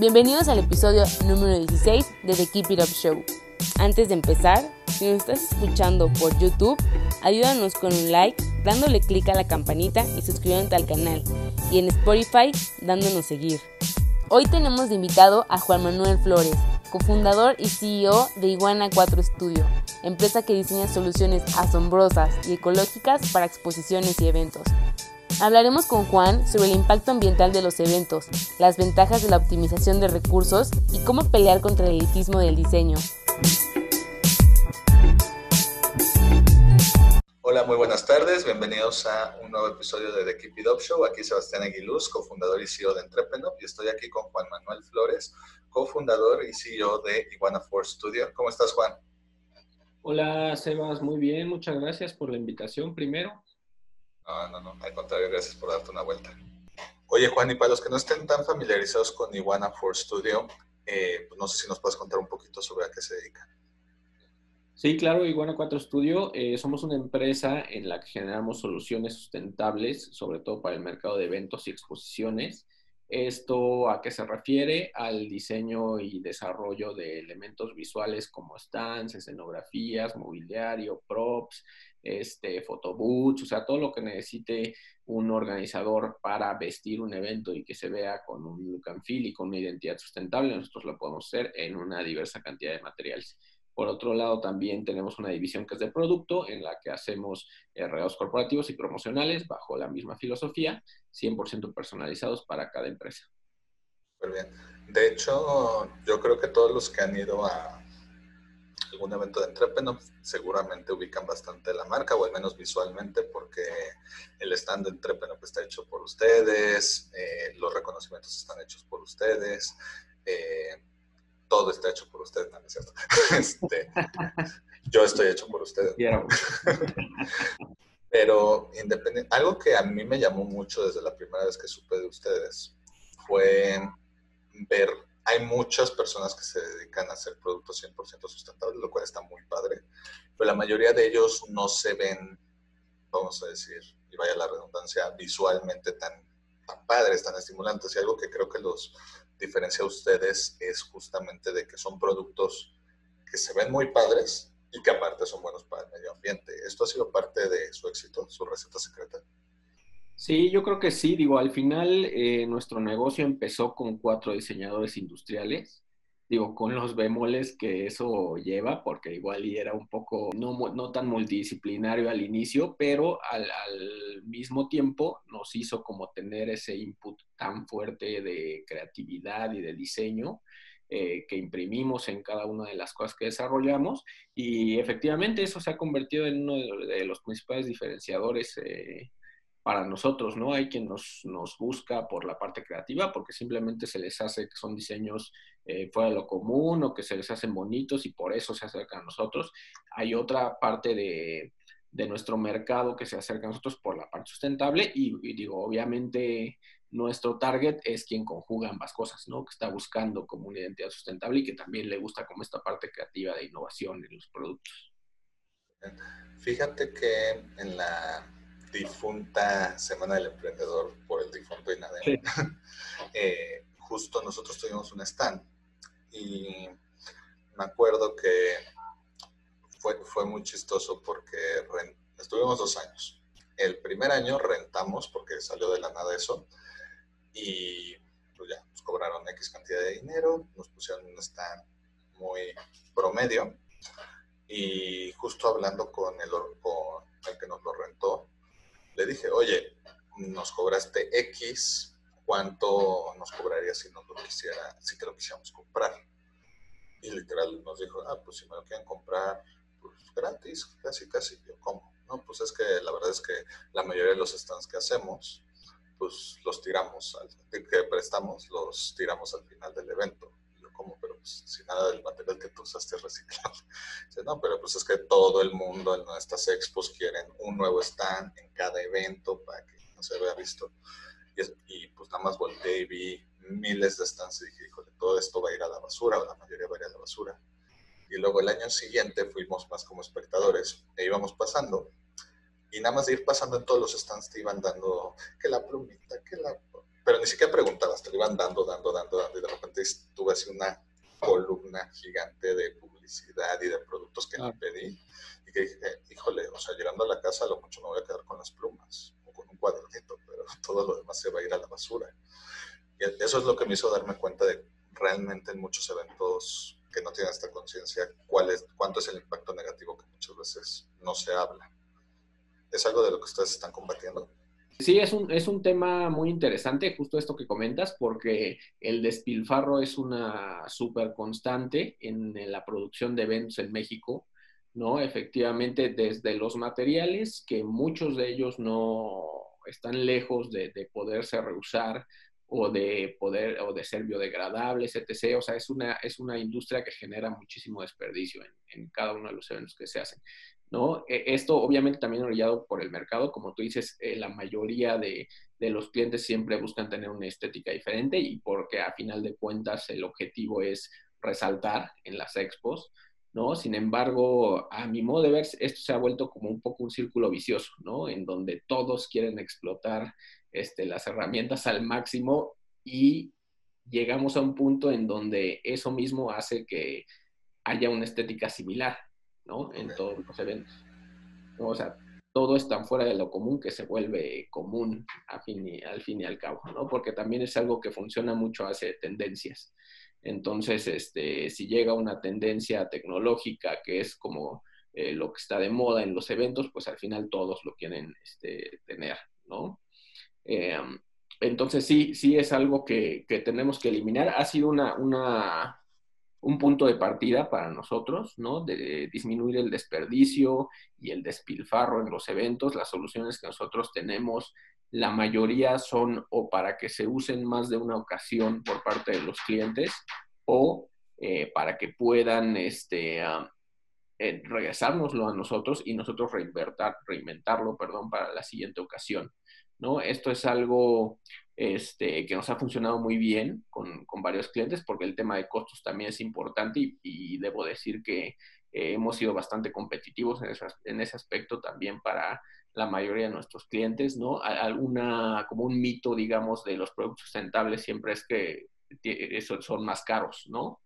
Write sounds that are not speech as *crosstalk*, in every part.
Bienvenidos al episodio número 16 de The Keep It Up Show. Antes de empezar, si nos estás escuchando por YouTube, ayúdanos con un like, dándole clic a la campanita y suscribiéndote al canal. Y en Spotify, dándonos seguir. Hoy tenemos de invitado a Juan Manuel Flores, cofundador y CEO de Iguana 4 Studio, empresa que diseña soluciones asombrosas y ecológicas para exposiciones y eventos. Hablaremos con Juan sobre el impacto ambiental de los eventos, las ventajas de la optimización de recursos y cómo pelear contra el elitismo del diseño. Hola, muy buenas tardes. Bienvenidos a un nuevo episodio de The Keep It Up Show. Aquí Sebastián Aguiluz, cofundador y CEO de Entrepreneur, y estoy aquí con Juan Manuel Flores, cofundador y CEO de Iguana Force Studio. ¿Cómo estás, Juan? Hola, Sebas. Muy bien. Muchas gracias por la invitación primero. No, no, no, al contrario, gracias por darte una vuelta. Oye, Juan, y para los que no estén tan familiarizados con Iguana for Studio, eh, pues no sé si nos puedes contar un poquito sobre a qué se dedica. Sí, claro, Iguana 4 Studio, eh, somos una empresa en la que generamos soluciones sustentables, sobre todo para el mercado de eventos y exposiciones. ¿Esto a qué se refiere? Al diseño y desarrollo de elementos visuales como stands, escenografías, mobiliario, props, este, photobooths, o sea, todo lo que necesite un organizador para vestir un evento y que se vea con un look and feel y con una identidad sustentable, nosotros lo podemos hacer en una diversa cantidad de materiales. Por otro lado, también tenemos una división que es de producto, en la que hacemos eh, regalos corporativos y promocionales bajo la misma filosofía, 100% personalizados para cada empresa. Muy bien. De hecho, yo creo que todos los que han ido a algún evento de Entrepreneur, seguramente ubican bastante la marca, o al menos visualmente, porque el stand de Entrepreneur está hecho por ustedes, eh, los reconocimientos están hechos por ustedes, eh, todo está hecho por ustedes, ¿no es cierto? *laughs* Este, yo estoy hecho por ustedes. Pero independiente, algo que a mí me llamó mucho desde la primera vez que supe de ustedes fue ver hay muchas personas que se dedican a hacer productos 100% sustentables, lo cual está muy padre, pero la mayoría de ellos no se ven, vamos a decir, y vaya la redundancia, visualmente tan, tan padres, tan estimulantes. Y algo que creo que los diferencia a ustedes es justamente de que son productos que se ven muy padres y que aparte son buenos para el medio ambiente. ¿Esto ha sido parte de su éxito, su receta secreta? Sí, yo creo que sí. Digo, al final eh, nuestro negocio empezó con cuatro diseñadores industriales. Digo, con los bemoles que eso lleva, porque igual y era un poco no, no tan multidisciplinario al inicio, pero al, al, mismo tiempo nos hizo como tener ese input tan fuerte de creatividad y de diseño eh, que imprimimos en cada una de las cosas que desarrollamos y efectivamente eso se ha convertido en uno de los principales diferenciadores eh, para nosotros, ¿no? Hay quien nos, nos, busca por la parte creativa porque simplemente se les hace que son diseños eh, fuera de lo común o que se les hacen bonitos y por eso se acercan a nosotros. Hay otra parte de, de nuestro mercado que se acerca a nosotros por la parte sustentable y, y, digo, obviamente nuestro target es quien conjuga ambas cosas, ¿no? Que está buscando como una identidad sustentable y que también le gusta como esta parte creativa de innovación en los productos. Fíjate que en la difunta Semana del Emprendedor por el difunto INADEM. Sí. *laughs* eh, justo nosotros tuvimos un stand y me acuerdo que fue, fue muy chistoso porque estuvimos dos años. El primer año rentamos porque salió de la nada eso y pues ya nos cobraron X cantidad de dinero, nos pusieron un stand muy promedio y justo hablando con el, con el que nos lo rentó, le dije, oye, nos cobraste X, ¿cuánto nos cobraría si nos lo quisiera, si te lo quisiéramos comprar? Y literal nos dijo, ah, pues si me lo quieren comprar, pues gratis, casi, casi. Yo, ¿cómo? No, pues es que la verdad es que la mayoría de los stands que hacemos, pues los tiramos, al, que prestamos, los tiramos al final del evento. yo como, pero pues si nada del material que tú usaste es reciclable. *laughs* Dice, no, pero pues es que todo el mundo en nuestras expos quieren un nuevo stand en cada evento para que no se vea visto. Y, pues nada más volteé y vi miles de stands y dije, híjole, todo esto va a ir a la basura, o la mayoría va a ir a la basura. Y luego el año siguiente fuimos más como espectadores e íbamos pasando y nada más de ir pasando en todos los stands te iban dando que la plumita, que la... Pero ni siquiera preguntabas, te lo iban dando, dando, dando, dando y de repente tuve así una columna gigante de publicidad y de productos que me pedí y que dije, híjole, o sea, llegando a la casa a lo mucho me voy a quedar con las plumas o con un cuadernito, pero *laughs* todo lo demás se va a ir a la basura. Y eso es lo que me hizo darme cuenta de realmente en muchos eventos que no tienen esta conciencia cuál es, cuánto es el impacto negativo que muchas veces no se habla. ¿Es algo de lo que ustedes están combatiendo? Sí, es un, es un tema muy interesante, justo esto que comentas, porque el despilfarro es una súper constante en, la producción de eventos en México, ¿no? Efectivamente, desde los materiales, que muchos de ellos no están lejos de, de poderse reusar o de poder o de ser biodegradables, etc. O sea, es una, es una industria que genera muchísimo desperdicio en, en cada uno de los eventos que se hacen. ¿No? E, esto obviamente también orillado por el mercado, como tú dices, eh, la mayoría de, los clientes siempre buscan tener una estética diferente y porque a final de cuentas el objetivo es resaltar en las expos, ¿no? Sin embargo, a mi modo de ver, esto se ha vuelto como un poco un círculo vicioso, ¿no? En donde todos quieren explotar este, las herramientas al máximo y llegamos a un punto en donde eso mismo hace que haya una estética similar, ¿no? En todos los eventos. O sea, todo es tan fuera de lo común que se vuelve común al fin y al cabo, ¿no? Porque también es algo que funciona mucho hacia tendencias. Entonces, este, si llega una tendencia tecnológica que es como eh, lo que está de moda en los eventos, pues al final todos lo quieren este, tener, ¿no? Eh, entonces sí, sí es algo que, que, tenemos que eliminar. Ha sido una, una, un punto de partida para nosotros, ¿no? De disminuir el desperdicio y el despilfarro en los eventos. Las soluciones que nosotros tenemos, la mayoría son o para que se usen más de una ocasión por parte de los clientes o eh, para que puedan este, eh, regresárnoslo a nosotros y nosotros reinventarlo perdón, para la siguiente ocasión. ¿no? Esto es algo este, que nos ha funcionado muy bien con, varios clientes porque el tema de costos también es importante y, debo decir que eh, hemos sido bastante competitivos en ese, en ese, aspecto también para la mayoría de nuestros clientes, ¿no? Alguna, como un mito, digamos, de los productos sustentables siempre es que son más caros, ¿no?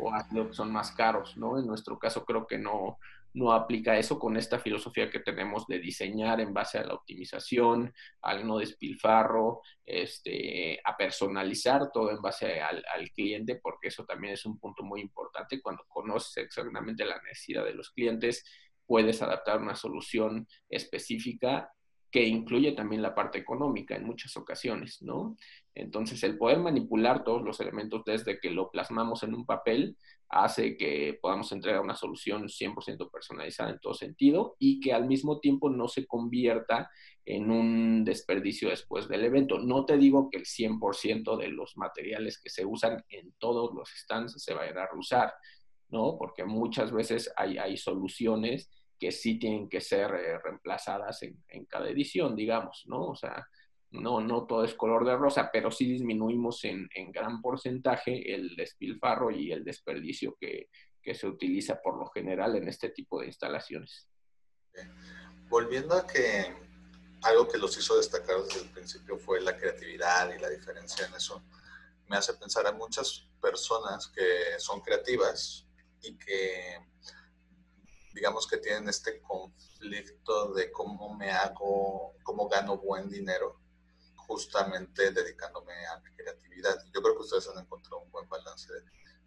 O son más caros, ¿no? En nuestro caso creo que no, no aplica eso con esta filosofía que tenemos de diseñar en base a la optimización, al no despilfarro, este, a personalizar todo en base al, al, cliente, porque eso también es un punto muy importante. Cuando conoces exactamente la necesidad de los clientes, puedes adaptar una solución específica que incluye también la parte económica en muchas ocasiones, ¿no? Entonces, el poder manipular todos los elementos desde que lo plasmamos en un papel hace que podamos entregar una solución 100% personalizada en todo sentido y que al mismo tiempo no se convierta en un desperdicio después del evento. No te digo que el 100% de los materiales que se usan en todos los stands se vayan a usar, ¿no? Porque muchas veces hay, hay soluciones que sí tienen que ser eh, reemplazadas en, en, cada edición, digamos, ¿no? O sea, no, no todo es color de rosa, pero sí disminuimos en, gran porcentaje el despilfarro y el desperdicio que, que, se utiliza por lo general en este tipo de instalaciones. Volviendo a que algo que los hizo destacar desde el principio fue la creatividad y la diferencia en eso, me hace pensar a muchas personas que son creativas y que digamos que tienen este conflicto de cómo me hago, cómo gano buen dinero, justamente dedicándome a mi creatividad. Yo creo que ustedes han encontrado un buen balance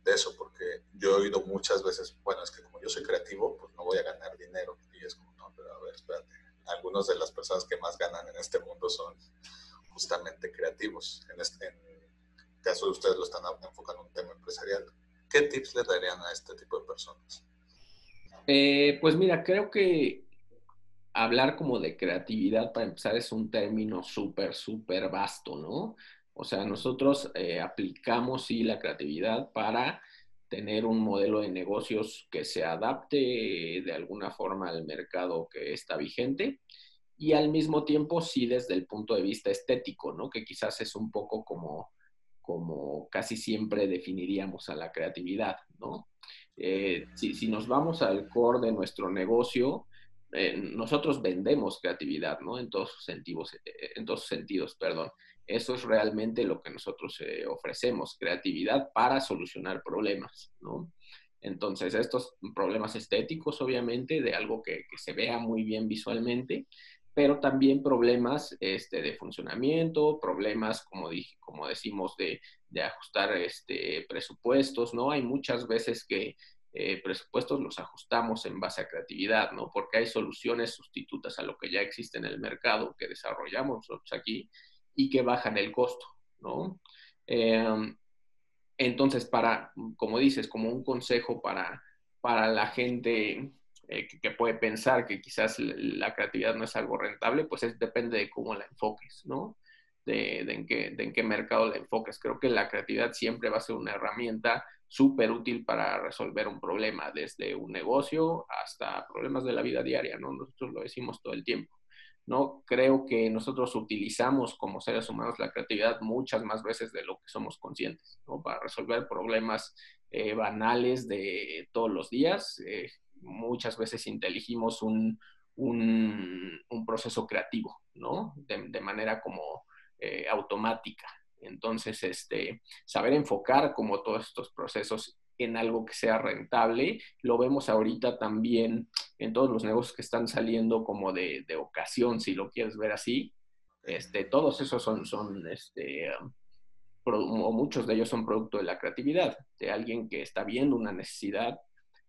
de, eso, porque yo he oído muchas veces, bueno, es que como yo soy creativo, pues no voy a ganar dinero. Y es como, no, pero a ver, espérate. Algunas de las personas que más ganan en este mundo son justamente creativos. En este caso de ustedes lo están enfocando en un tema empresarial. ¿Qué tips le darían a este tipo de personas? Eh, pues mira, creo que hablar como de creatividad, para empezar, es un término súper, súper vasto, ¿no? O sea, nosotros eh, aplicamos, sí, la creatividad para tener un modelo de negocios que se adapte de alguna forma al mercado que está vigente y al mismo tiempo, sí, desde el punto de vista estético, ¿no? Que quizás es un poco como, como casi siempre definiríamos a la creatividad, ¿no? Eh, si, si, nos vamos al core de nuestro negocio, eh, nosotros vendemos creatividad, ¿no? En todos sus sentidos, eh, en todos sentidos, perdón. Eso es realmente lo que nosotros eh, ofrecemos, creatividad para solucionar problemas, ¿no? Entonces, estos problemas estéticos, obviamente, de algo que, se vea muy bien visualmente, pero también problemas este, de funcionamiento, problemas, como, dije, como decimos, de, de ajustar este, presupuestos, ¿no? Hay muchas veces que eh, presupuestos los ajustamos en base a creatividad, ¿no? Porque hay soluciones sustitutas a lo que ya existe en el mercado que desarrollamos nosotros aquí y que bajan el costo, ¿no? Em, entonces, para, como dices, como un consejo para, para la gente eh, que, puede pensar que quizás la creatividad no es algo rentable, pues es, depende de cómo la enfoques, ¿no? De, en qué, de en qué mercado la enfoques. Creo que la creatividad siempre va a ser una herramienta súper útil para resolver un problema, desde un negocio hasta problemas de la vida diaria, ¿no? Nosotros lo decimos todo el tiempo, ¿no? Creo que nosotros utilizamos como seres humanos la creatividad muchas más veces de lo que somos conscientes, ¿no? Para resolver problemas eh, banales de todos los días. Eh, muchas veces inteligimos un, un, proceso creativo, ¿no? De, de manera como eh, automática. Entonces, este, saber enfocar como todos estos procesos en algo que sea rentable. Lo vemos ahorita también en todos los negocios que están saliendo como de, ocasión, si lo quieres ver así. Este, todos esos son, son este, o muchos de ellos son producto de la creatividad, de alguien que está viendo una necesidad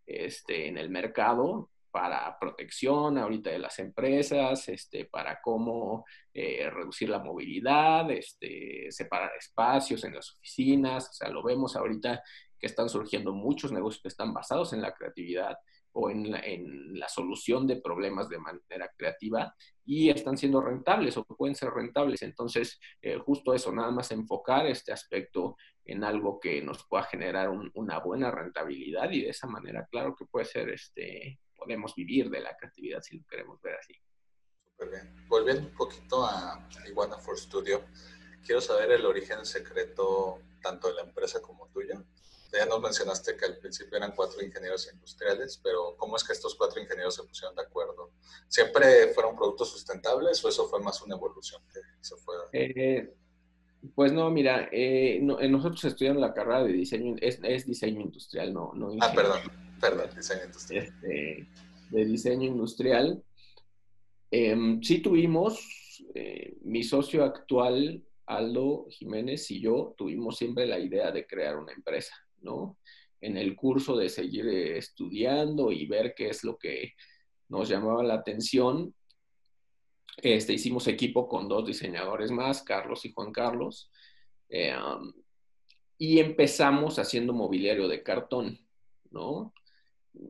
este, en el mercado para protección ahorita de las empresas, este, para cómo eh, reducir la movilidad, este, separar espacios en las oficinas, o sea, lo vemos ahorita que están surgiendo muchos negocios que están basados en la creatividad o en la, solución de problemas de manera creativa y están siendo rentables o pueden ser rentables. Entonces, eh, justo eso, nada más enfocar este aspecto en algo que nos pueda generar una buena rentabilidad y de esa manera, claro que puede ser este, podemos vivir de la creatividad si lo queremos ver así. Súper bien. Volviendo un poquito a Iguana for Studio, quiero saber el origen secreto tanto de la empresa como tuya. Ya nos mencionaste que al principio eran cuatro ingenieros industriales, pero ¿cómo es que estos cuatro ingenieros se pusieron de acuerdo? ¿Siempre fueron productos sustentables o eso fue más una evolución que se fue? Eh, pues no, mira, eh, nosotros estudiamos la carrera de diseño, es, es diseño industrial, no, no Ah, perdón. Perdón, diseño industrial. Este, de diseño industrial. Em, sí tuvimos, eh, mi socio actual, Aldo Jiménez, y yo tuvimos siempre la idea de crear una empresa, ¿no? En el curso de seguir eh, estudiando y ver qué es lo que nos llamaba la atención, este, hicimos equipo con dos diseñadores más, Carlos y Juan Carlos, em, y empezamos haciendo mobiliario de cartón, ¿no?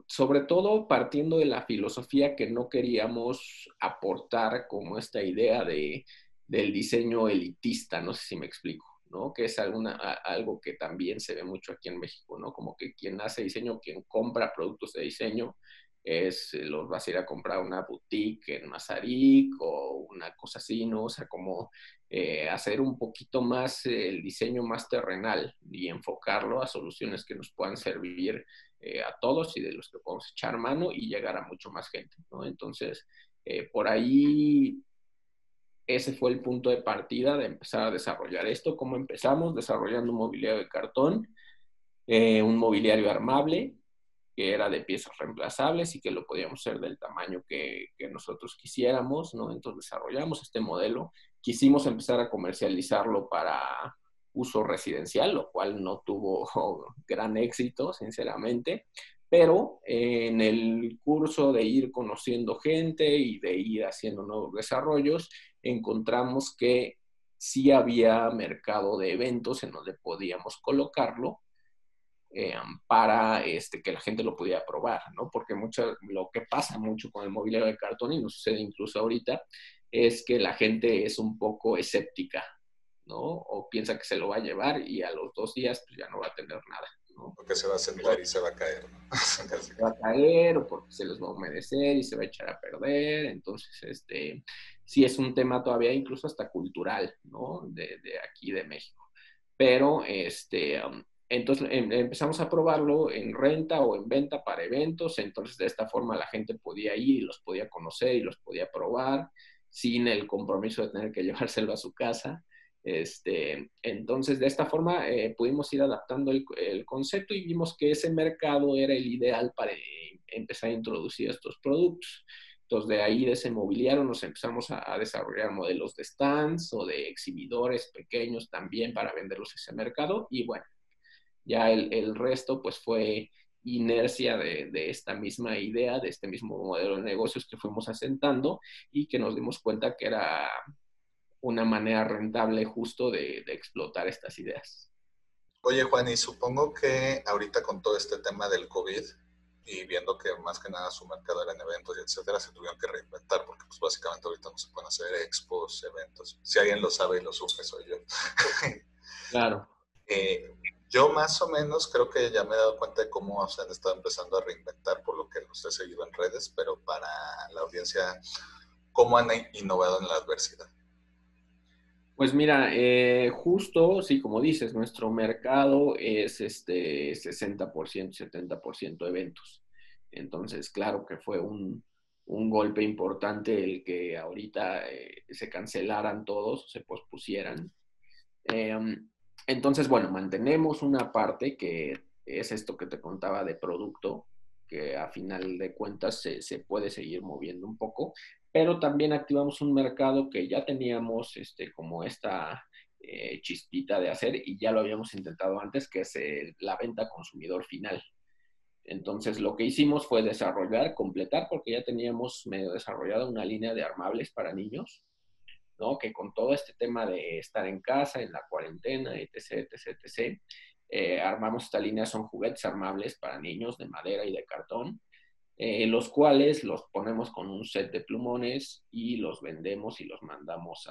Sobre todo partiendo de la filosofía que no queríamos aportar como esta idea de, del diseño elitista, no sé si me explico, ¿no? Que es alguna, algo que también se ve mucho aquí en México, ¿no? Como que quien hace diseño, quien compra productos de diseño, es, eh, los vas a ir a comprar una boutique en Mazarik o una cosa así, ¿no? O sea, como eh, hacer un poquito más el diseño más terrenal y enfocarlo a soluciones que nos puedan servir eh, a todos y de los que podemos echar mano y llegar a mucho más gente, ¿no? Entonces, eh, por ahí ese fue el punto de partida de empezar a desarrollar esto. ¿Cómo empezamos? Desarrollando un mobiliario de cartón, eh, un mobiliario armable, que era de piezas reemplazables y que lo podíamos hacer del tamaño que, que, nosotros quisiéramos, ¿no? Entonces desarrollamos este modelo. Quisimos empezar a comercializarlo para uso residencial, lo cual no tuvo *laughs* gran éxito, sinceramente, pero en el curso de ir conociendo gente y de ir haciendo nuevos desarrollos, encontramos que sí había mercado de eventos en donde podíamos colocarlo eh, para este, que la gente lo pudiera probar, ¿no? Porque mucho, lo que pasa mucho con el mobiliario de cartón, y nos sucede incluso ahorita, es que la gente es un poco escéptica, ¿no? O piensa que se lo va a llevar y a los dos días pues ya no va a tener nada, ¿no? Porque se va a sentar y se va a caer, ¿no? *laughs* se va a caer o porque se les va a humedecer y se va a echar a perder. Entonces, este, sí es un tema todavía incluso hasta cultural, ¿no? De, de aquí de México. Pero, este, um, entonces em, empezamos a probarlo en renta o en venta para eventos, entonces de esta forma la gente podía ir y los podía conocer y los podía probar sin el compromiso de tener que *laughs* llevárselo a su casa. Este, entonces, de esta forma eh, pudimos ir adaptando el, concepto y vimos que ese mercado era el ideal para empezar a introducir estos productos. Entonces, de ahí, de ese mobiliario, nos empezamos a, desarrollar modelos de stands o de exhibidores pequeños también para venderlos a ese mercado. Y bueno, ya el resto pues fue inercia de, de, esta misma idea, de este mismo modelo de negocios que fuimos asentando y que nos dimos cuenta que era una manera rentable justo de, de explotar estas ideas. Oye Juan, y supongo que ahorita con todo este tema del COVID y viendo que más que nada su mercado era en eventos y etcétera, se tuvieron que reinventar porque pues básicamente ahorita no se pueden hacer expos, eventos. Si alguien lo sabe y lo sufre soy yo. Claro. *laughs* eh, yo más o menos creo que ya me he dado cuenta de cómo se han estado empezando a reinventar por lo que los he seguido en redes, pero para la audiencia, ¿cómo han innovado en la adversidad? Pues mira, eh, justo, sí, como dices, nuestro mercado es este 60%, 70% eventos. Entonces, claro que fue un, un, golpe importante el que ahorita eh, se cancelaran todos, se pospusieran. Eh, entonces, bueno, mantenemos una parte que es esto que te contaba de producto, que a final de cuentas se, se puede seguir moviendo un poco, pero también activamos un mercado que ya teníamos este, como esta eh, chispita de hacer y ya lo habíamos intentado antes, que es eh, la venta consumidor final. Entonces, lo que hicimos fue desarrollar, completar, porque ya teníamos medio desarrollada una línea de armables para niños, Que con todo este tema de estar en casa, en la cuarentena, etc., etc., etc., eh, armamos esta línea, son juguetes armables para niños de madera y de cartón, eh, los cuales los ponemos con un set de plumones y los vendemos y los mandamos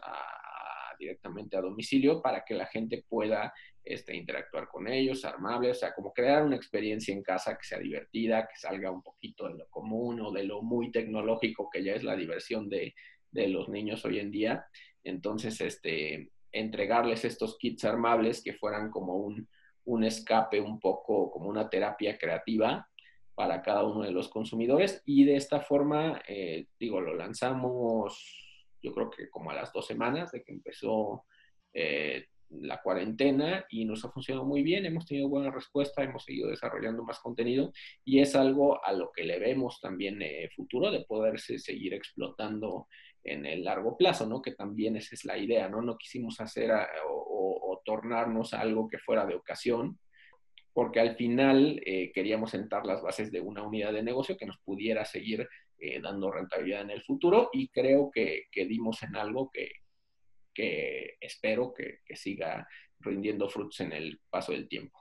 directamente a domicilio para que la gente pueda este, interactuar con ellos, armables, o sea, como crear una experiencia en casa que sea divertida, que salga un poquito de lo común o de lo muy tecnológico que ya es la diversión de, de los niños hoy en día. Entonces, este, entregarles estos kits armables que fueran como un, un escape un poco, como una terapia creativa para cada uno de los consumidores y de esta forma, eh, digo, lo lanzamos yo creo que como a las dos semanas de que empezó eh, la cuarentena y nos ha funcionado muy bien, hemos tenido buena respuesta, hemos seguido desarrollando más contenido y es algo a lo que le vemos también eh, futuro de poderse seguir explotando en el largo plazo, ¿no? Que también esa es la idea, ¿no? No quisimos hacer a, o, tornarnos a algo que fuera de ocasión, porque al final eh, queríamos sentar las bases de una unidad de negocio que nos pudiera seguir eh, dando rentabilidad en el futuro y creo que, que dimos en algo que, que espero que, que siga rindiendo frutos en el paso del tiempo.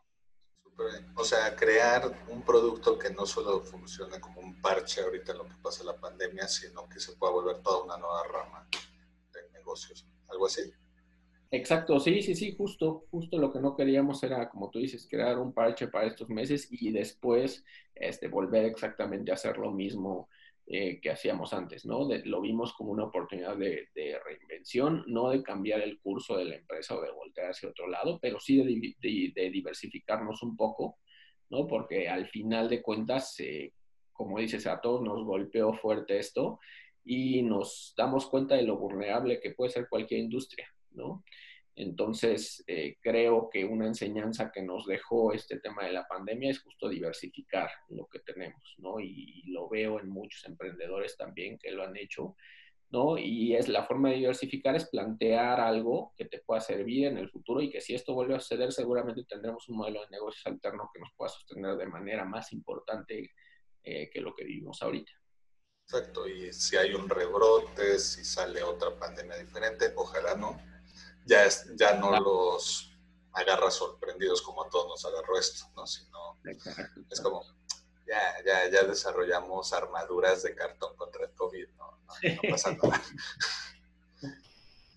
O sea, crear un producto que no solo funcione como un parche ahorita en lo que pasa la pandemia, sino que se pueda volver toda una nueva rama de negocios. Algo así. Exacto, sí, sí, sí, justo, justo lo que no queríamos era, como tú dices, crear un parche para estos meses y después este, volver exactamente a hacer lo mismo eh, que hacíamos antes, ¿no? De, lo vimos como una oportunidad de, de, reinvención, no de cambiar el curso de la empresa o de voltear hacia otro lado, pero sí de, de, diversificarnos un poco, ¿no? Porque al final de cuentas, eh, como dices, a todos nos golpeó fuerte esto y nos damos cuenta de lo vulnerable que puede ser cualquier industria, ¿no? Entonces, eh, creo que una enseñanza que nos dejó este tema de la pandemia es justo diversificar lo que tenemos, ¿no? Y, lo veo en muchos emprendedores también que lo han hecho, ¿no? Y es la forma de diversificar es plantear algo que te pueda servir en el futuro y que si esto vuelve a suceder, seguramente tendremos un modelo de negocios alterno que nos pueda sostener de manera más importante eh, que lo que vivimos ahorita. Exacto, y si hay un rebrote, si sale otra pandemia diferente, ojalá no, ya, es, ya no los agarra sorprendidos como a todos nos agarró esto, ¿no? Sino es como, ya, ya, ya desarrollamos armaduras de cartón contra el COVID, no, no, pasa nada. *laughs*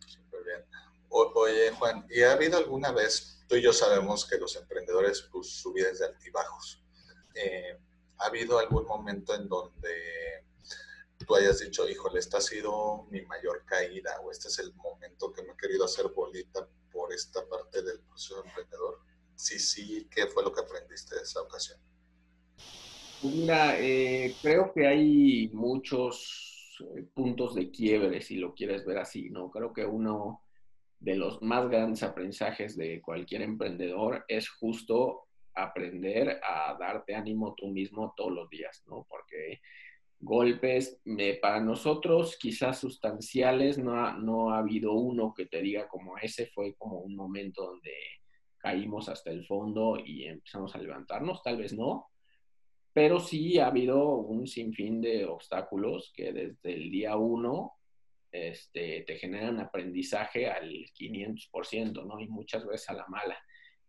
Súper bien. oye, Juan, ¿y ha habido alguna vez, tú y yo sabemos que los emprendedores, pues su vida es de altibajos, eh, ¿ha habido algún momento en donde tú hayas dicho, híjole, esta ha sido mi mayor caída o este es el momento que me he querido hacer bolita por esta parte del proceso emprendedor? Sí, sí, ¿qué fue lo que aprendiste de esa ocasión? Pues mira, eh, creo que hay muchos eh, puntos de quiebre, si lo quieres ver así, ¿no? Creo que uno de los más grandes aprendizajes de cualquier emprendedor es justo aprender a darte ánimo tú mismo todos los días, ¿no? Porque golpes para nosotros quizás sustanciales, no ha, no ha habido uno que te diga como ese fue como un momento donde caímos hasta el fondo y empezamos a levantarnos, tal vez no, pero sí ha habido un sinfín de obstáculos que desde el día uno este, te generan aprendizaje al 500%, ¿no? Y muchas veces a la mala.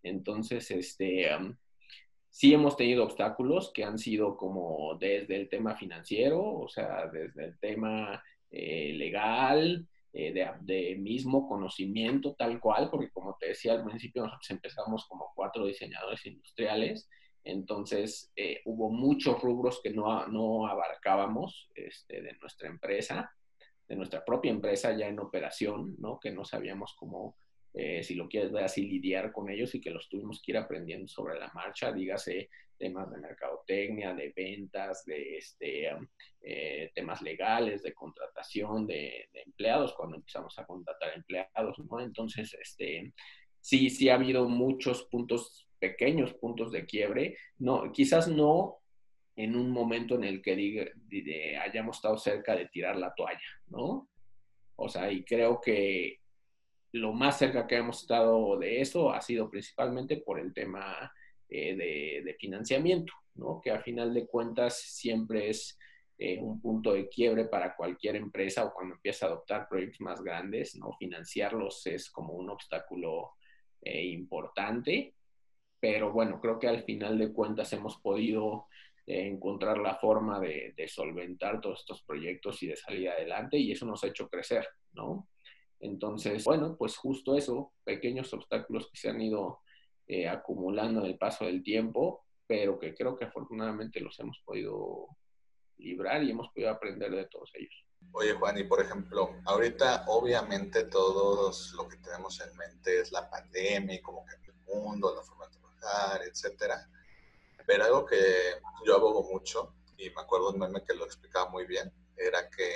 Entonces, este, Sí hemos tenido obstáculos que han sido como desde el tema financiero, o sea, desde el tema eh, legal, eh, de, mismo conocimiento tal cual, porque como te decía al principio, nosotros empezamos como cuatro diseñadores industriales, entonces eh, hubo muchos rubros que no, no abarcábamos este, de nuestra empresa, de nuestra propia empresa ya en operación, ¿no? Que no sabíamos cómo eh, si lo quieres ver así, lidiar con ellos y que los tuvimos que ir aprendiendo sobre la marcha, dígase temas de mercadotecnia, de ventas, de este, eh, temas legales, de contratación de, empleados, cuando empezamos a contratar empleados, ¿no? Entonces, este, sí, sí ha habido muchos puntos, pequeños puntos de quiebre, no, quizás no en un momento en el que hayamos estado cerca de tirar la toalla, ¿no? O sea, y creo que lo más cerca que hemos estado de eso ha sido principalmente por el tema eh, de, financiamiento, ¿no? que a final de cuentas siempre es eh, un punto de quiebre para cualquier empresa o cuando empieza a adoptar proyectos más grandes, ¿no? financiarlos es como un obstáculo eh, importante, pero bueno, creo que al final de cuentas hemos podido encontrar la forma de, de solventar todos estos proyectos y de salir adelante y eso nos ha hecho crecer, ¿no? Entonces, bueno, pues justo eso, pequeños obstáculos que se han ido eh, acumulando en el paso del tiempo, pero que creo que afortunadamente los hemos podido librar y hemos podido aprender de todos ellos. Oye Juan, y por ejemplo, ahorita obviamente todos lo que tenemos en mente es la pandemia y cómo cambia el mundo, la forma de trabajar, etcétera. Pero algo que yo abogo mucho, y me acuerdo un meme que lo explicaba muy bien, era que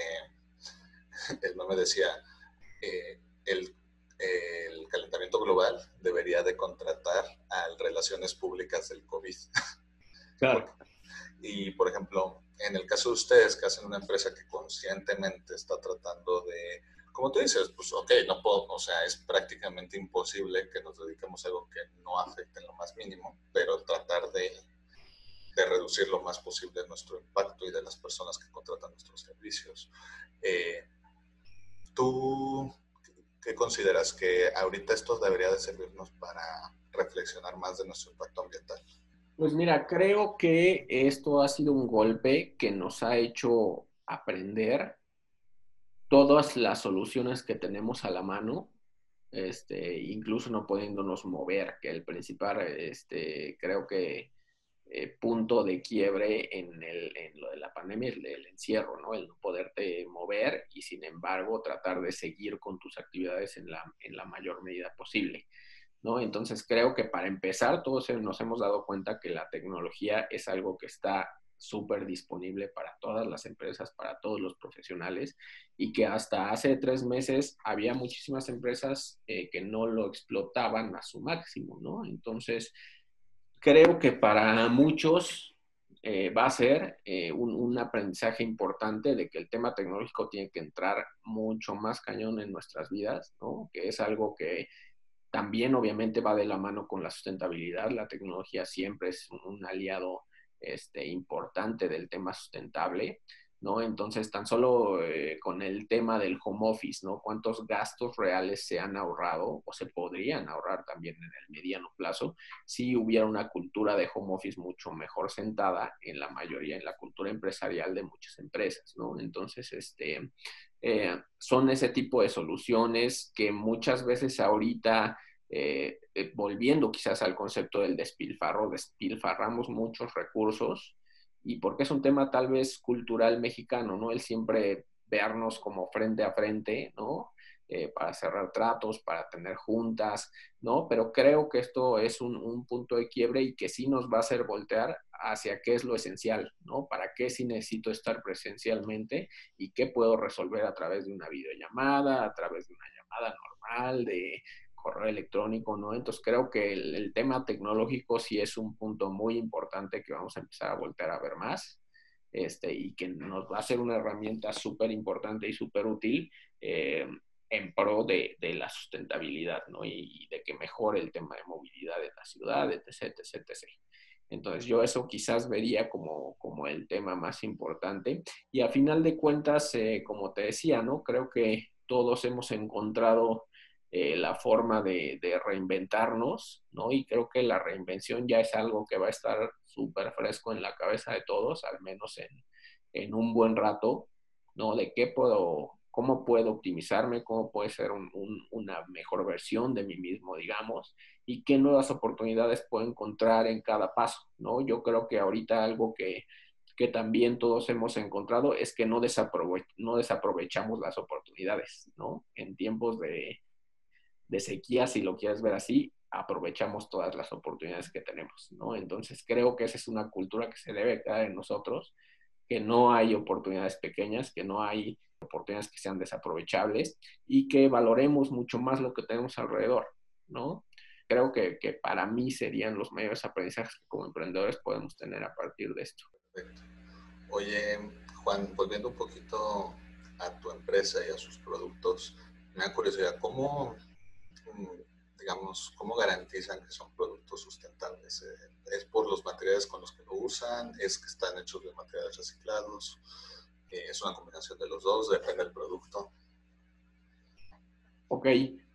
*laughs* el meme decía, eh, el, calentamiento global debería de contratar a relaciones públicas del COVID. Claro. *laughs* y, por ejemplo, en el caso de ustedes, que hacen una empresa que conscientemente está tratando de, como tú dices, pues, ok, no puedo, o sea, es prácticamente imposible que nos dediquemos a algo que no afecte en lo más mínimo, pero tratar de, de reducir lo más posible nuestro impacto y de las personas que contratan nuestros servicios. Eh, ¿Tú qué consideras que ahorita esto debería de servirnos para reflexionar más de nuestro impacto ambiental? Pues mira, creo que esto ha sido un golpe que nos ha hecho aprender todas las soluciones que tenemos a la mano, este, incluso no pudiéndonos mover, que el principal, este, creo que eh, punto de quiebre en, el, lo de la pandemia, el, encierro, ¿no? El no poderte mover y sin embargo tratar de seguir con tus actividades en la, mayor medida posible, ¿no? Entonces creo que para empezar todos nos hemos dado cuenta que la tecnología es algo que está súper disponible para todas las empresas, para todos los profesionales y que hasta hace tres meses había muchísimas empresas eh, que no lo explotaban a su máximo. Entonces, creo que para muchos eh, va a ser eh, un, aprendizaje importante de que el tema tecnológico tiene que entrar mucho más cañón en nuestras vidas, ¿no? Que es algo que también obviamente va de la mano con la sustentabilidad. La tecnología siempre es un, aliado este, importante del tema sustentable. ¿No? Entonces, tan solo eh, con el tema del home office, ¿no? ¿Cuántos gastos reales se han ahorrado o se podrían ahorrar también en el mediano plazo si hubiera una cultura de home office mucho mejor sentada en la mayoría, en la cultura empresarial de muchas empresas, ¿no? Entonces, este, eh, son ese tipo de soluciones que muchas veces ahorita... Eh, volviendo quizás al concepto del despilfarro, despilfarramos muchos recursos y porque es un tema tal vez cultural mexicano, ¿no? El siempre vernos como frente a frente, ¿no? Eh, para cerrar tratos, para tener juntas, ¿no? Pero creo que esto es un, un, punto de quiebre y que sí nos va a hacer voltear hacia qué es lo esencial, ¿no? ¿Para qué sí necesito estar presencialmente y qué puedo resolver a través de una videollamada, a través de una llamada normal, de correo electrónico, ¿no? Entonces creo que el, tema tecnológico sí es un punto muy importante que vamos a empezar a voltear a ver más. Este, y que nos va a ser una herramienta súper importante y súper útil eh, en pro de, de, la sustentabilidad, ¿no? Y, de que mejore el tema de movilidad de la ciudad, etc., etc., etc. Entonces yo eso quizás vería como, como el tema más importante. Y a final de cuentas, eh, como te decía, ¿no? Creo que todos hemos encontrado eh, la forma de, reinventarnos, ¿no? Y creo que la reinvención ya es algo que va a estar súper fresco en la cabeza de todos, al menos en, un buen rato, ¿no? De qué puedo, cómo puedo optimizarme, cómo puede ser una mejor versión de mí mismo, digamos, y qué nuevas oportunidades puedo encontrar en cada paso, ¿no? Yo creo que ahorita algo que, que también todos hemos encontrado es que no, no desaprovechamos las oportunidades, ¿no? En tiempos de, de sequía, si lo quieres ver así, aprovechamos todas las oportunidades que tenemos, ¿no? Entonces creo que esa es una cultura que se debe quedar en nosotros, que no hay oportunidades pequeñas, que no hay oportunidades que sean desaprovechables y que valoremos mucho más lo que tenemos alrededor, ¿no? Creo que, que para mí serían los mayores aprendizajes que como emprendedores podemos tener a partir de esto. Perfecto. Oye, Juan, volviendo un poquito a tu empresa y a sus productos, me da curiosidad, ¿cómo, digamos, cómo garantizan que son productos sustentables? Eh, ¿Es por los materiales con los que lo usan? ¿Es que están hechos de materiales reciclados? Eh, ¿Es una combinación de los dos? ¿Depende del producto? Ok,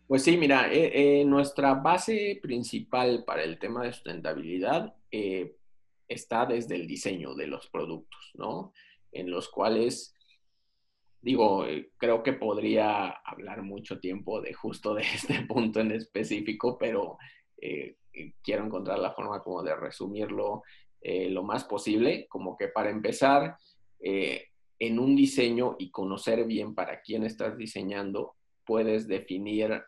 pues sí, mira, eh, nuestra base principal para el tema de sustentabilidad está desde el diseño de los productos, ¿no? En los cuales digo, eh, creo que podría hablar mucho tiempo de justo de *laughs* este punto en específico, pero eh, eh, quiero encontrar la forma como de resumirlo lo más posible, como que para empezar, en un diseño y conocer bien para quién estás diseñando, puedes definir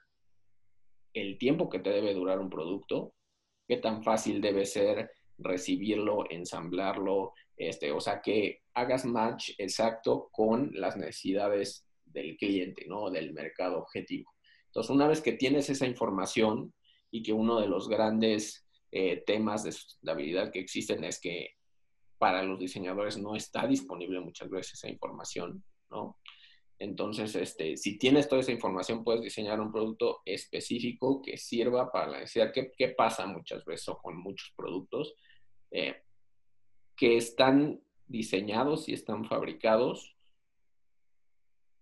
el tiempo que te debe durar un producto, qué tan fácil debe ser recibirlo, ensamblarlo, este, o sea, que hagas match exacto con las necesidades del cliente, ¿no? Del mercado objetivo. Entonces, una vez que tienes esa información y que uno de los grandes eh, temas de sustentabilidad que existen es que para los diseñadores no está disponible muchas veces esa información, ¿no? Entonces, este, si tienes toda esa información, puedes diseñar un producto específico que sirva para la necesidad. ¿Qué, pasa muchas veces o con muchos productos? Eh, que están diseñados y están fabricados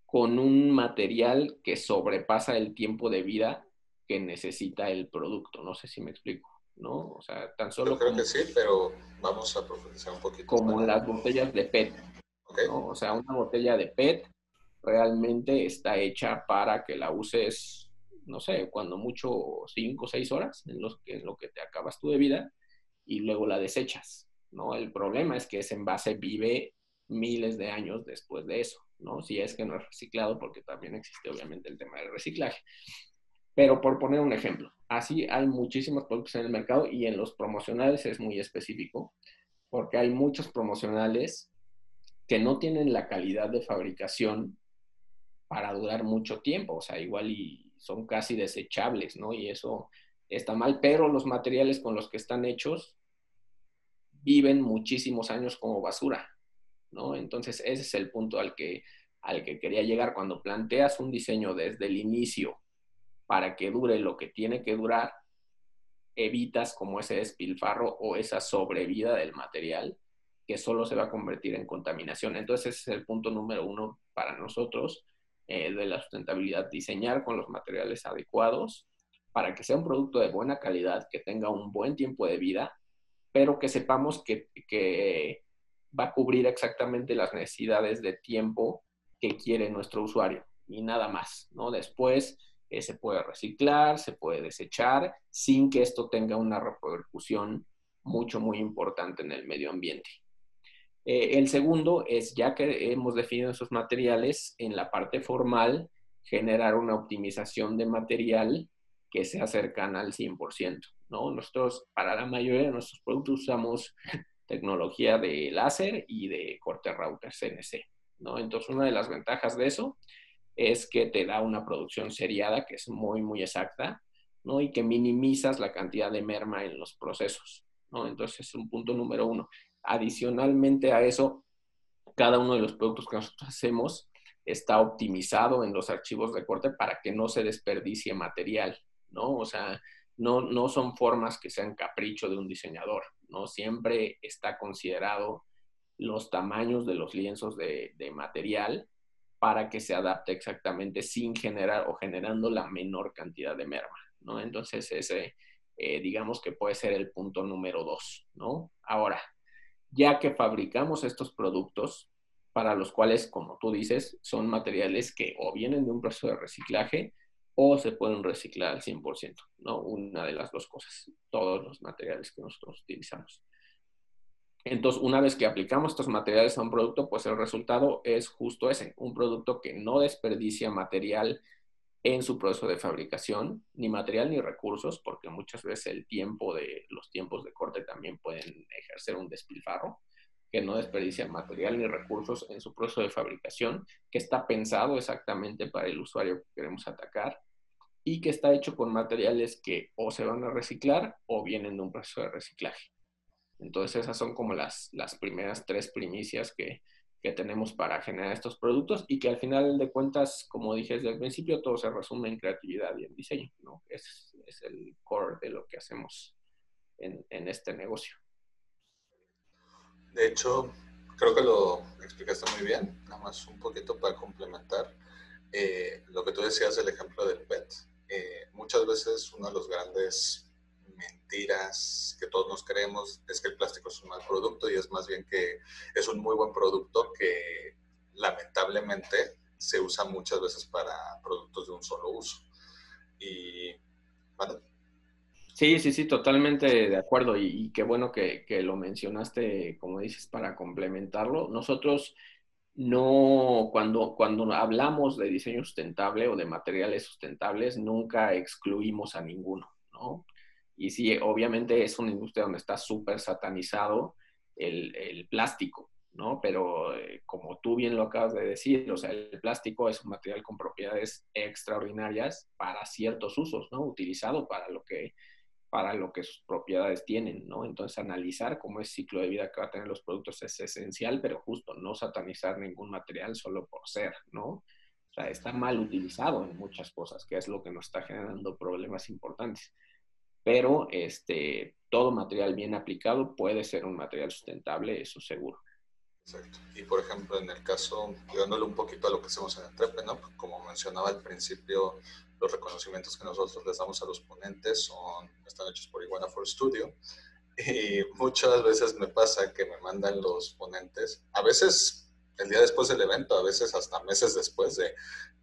con un material que sobrepasa el tiempo de vida que necesita el producto. No sé si me explico, ¿no? O sea, tan solo... Yo creo que sí, pero vamos a profundizar un poquito. Como las botellas de PET. O sea, una botella de PET realmente está hecha para que la uses, no sé, cuando mucho cinco o seis horas en, los que, en lo que te acabas tu vida y luego la desechas. ¿No? El problema es que ese envase vive miles de años después de eso, ¿no? Si es que no es reciclado, porque también existe obviamente el tema del reciclaje. Pero por poner un ejemplo, así hay muchísimos productos en el mercado y en los promocionales es muy específico, porque hay muchos promocionales que no tienen la calidad de fabricación para durar mucho tiempo, o sea, igual y son casi desechables, ¿no? Y eso está mal, pero los materiales con los que están hechos viven muchísimos años como basura, ¿no? Entonces, ese es el punto al que, al que quería llegar. Cuando planteas un diseño desde el inicio para que dure lo que tiene que durar, evitas como ese despilfarro o esa sobrevida del material que solo se va a convertir en contaminación. Entonces, ese es el punto número uno para nosotros eh, de la sustentabilidad, diseñar con los materiales adecuados para que sea un producto de buena calidad, que tenga un buen tiempo de vida, pero que sepamos que, va a cubrir exactamente las necesidades de tiempo que quiere nuestro usuario y nada más, ¿no? Después eh, se puede reciclar, se puede desechar sin que esto tenga una repercusión mucho, muy importante en el medio ambiente. Eh, el segundo es, ya que hemos definido esos materiales, en la parte formal, generar una optimización de material que sea cercana al 100%. ¿No? Nosotros, para la mayoría de nuestros productos, usamos *laughs* tecnología de láser y de corte router CNC. ¿no? Entonces, una de las ventajas de eso es que te da una producción seriada que es muy, muy exacta, ¿no? Y que minimizas la cantidad de merma en los procesos, ¿no? Entonces, es un punto número uno. Adicionalmente a eso, cada uno de los productos que nosotros hacemos está optimizado en los archivos de corte para que no se desperdicie material, ¿no? O sea, no, no son formas que sean capricho de un diseñador, ¿no? Siempre está considerado los tamaños de los lienzos de, material para que se adapte exactamente sin generar o generando la menor cantidad de merma, ¿no? Entonces, ese, eh, digamos que puede ser el punto número dos, ¿no? Ahora, ya que fabricamos estos productos, para los cuales, como tú dices, son materiales que o vienen de un proceso de reciclaje o se pueden reciclar al 100%, ¿no? Una de las dos cosas, todos los materiales que nosotros utilizamos. Entonces, una vez que aplicamos estos materiales a un producto, pues el resultado es justo ese, un producto que no desperdicia material en su proceso de fabricación, ni material ni recursos, porque muchas veces el tiempo de los tiempos de corte también pueden ejercer un despilfarro, que no desperdicia material ni recursos en su proceso de fabricación, que está pensado exactamente para el usuario que queremos atacar y que está hecho con materiales que o se van a reciclar o vienen de un proceso de reciclaje. Entonces esas son como las, las primeras tres primicias que, que tenemos para generar estos productos y que al final de cuentas, como dije desde el principio, todo se resume en creatividad y en diseño, ¿no? Es, es el core de lo que hacemos en, en, este negocio. De hecho, creo que lo explicaste muy bien, nada más un poquito para complementar eh, lo que tú decías del ejemplo del PET. Eh, muchas veces uno de los grandes mentiras que todos nos creemos es que el plástico es un mal producto y es más bien que es un muy buen producto que lamentablemente se usa muchas veces para productos de un solo uso. Y bueno. Sí, sí, sí, totalmente de acuerdo. Y, qué bueno que, que, lo mencionaste, como dices, para complementarlo. Nosotros no, cuando, cuando hablamos de diseño sustentable o de materiales sustentables, nunca excluimos a ninguno, ¿no? Y sí, obviamente es una industria donde está súper satanizado el, el, plástico, ¿no? Pero eh, como tú bien lo acabas de decir, o sea, el plástico es un material con propiedades extraordinarias para ciertos usos, ¿no? Utilizado para lo que, para lo que sus propiedades tienen, ¿no? Entonces, analizar cómo es el ciclo de vida que va a tener los productos es esencial, pero justo no satanizar ningún material solo por ser, ¿no? O sea, está mal utilizado en muchas cosas, que es lo que nos está generando problemas importantes pero este, todo material bien aplicado puede ser un material sustentable, eso seguro. Exacto. Y por ejemplo, en el caso, dándole un poquito a lo que hacemos en Entrepe, ¿no? Como mencionaba al principio, los reconocimientos que nosotros les damos a los ponentes son, están hechos por Iguana for Studio. Y muchas veces me pasa que me mandan los ponentes, a veces el día después del evento, a veces hasta meses después de,